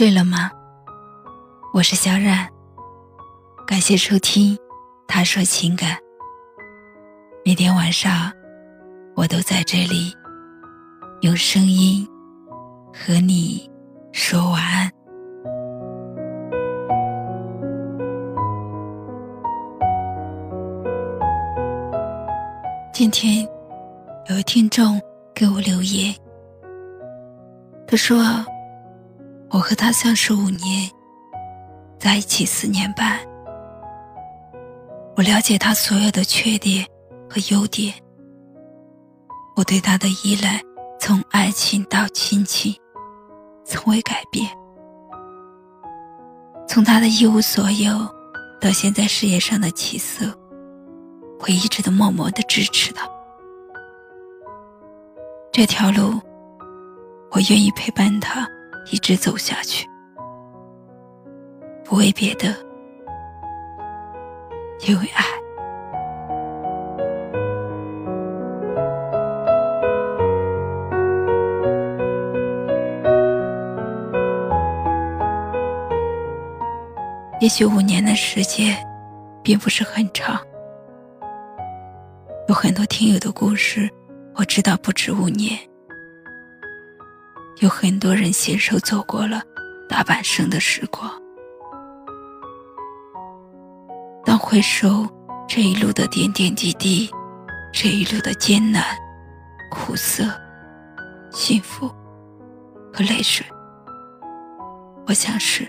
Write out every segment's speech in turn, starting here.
睡了吗？我是小冉，感谢收听《他说情感》。每天晚上，我都在这里用声音和你说晚安。今天有位听众给我留言，他说。我和他相识五年，在一起四年半。我了解他所有的缺点和优点。我对他的依赖，从爱情到亲情，从未改变。从他的一无所有，到现在事业上的起色，我一直都默默的支持他。这条路，我愿意陪伴他。一直走下去，不为别的，因为爱。也许五年的时间，并不是很长。有很多听友的故事，我知道不止五年。有很多人携手走过了大半生的时光，当回首这一路的点点滴滴，这一路的艰难、苦涩、幸福和泪水，我想是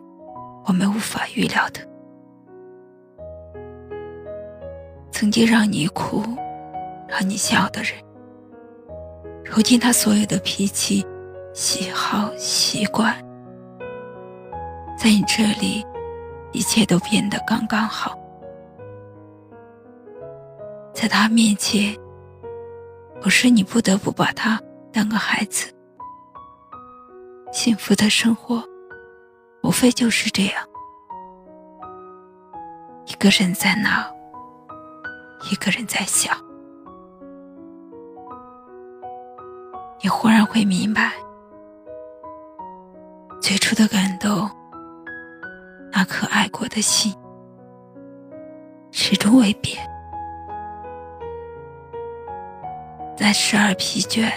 我们无法预料的。曾经让你哭、让你笑的人，如今他所有的脾气。喜好习惯，在你这里，一切都变得刚刚好。在他面前，不是你不得不把他当个孩子。幸福的生活，无非就是这样：一个人在闹，一个人在笑。你忽然会明白。最初的感动，那颗爱过的心，始终未变。在时而疲倦、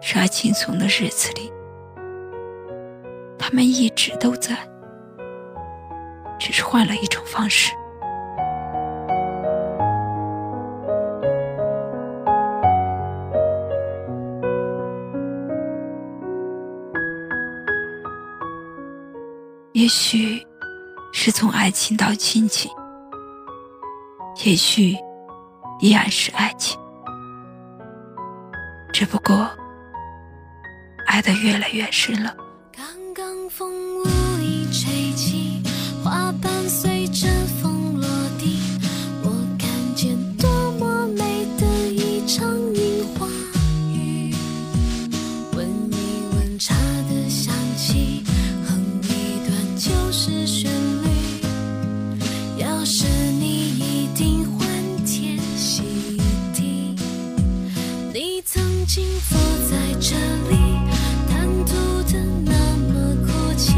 时而轻松的日子里，他们一直都在，只是换了一种方式。也许是从爱情到亲情，也许依然是爱情，只不过爱的越来越深了。刚刚风无意吹起，静坐在这里，谈吐的那么阔气，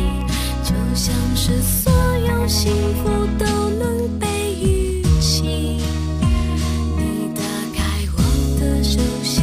就像是所有幸福都能被预期。你打开我的手心，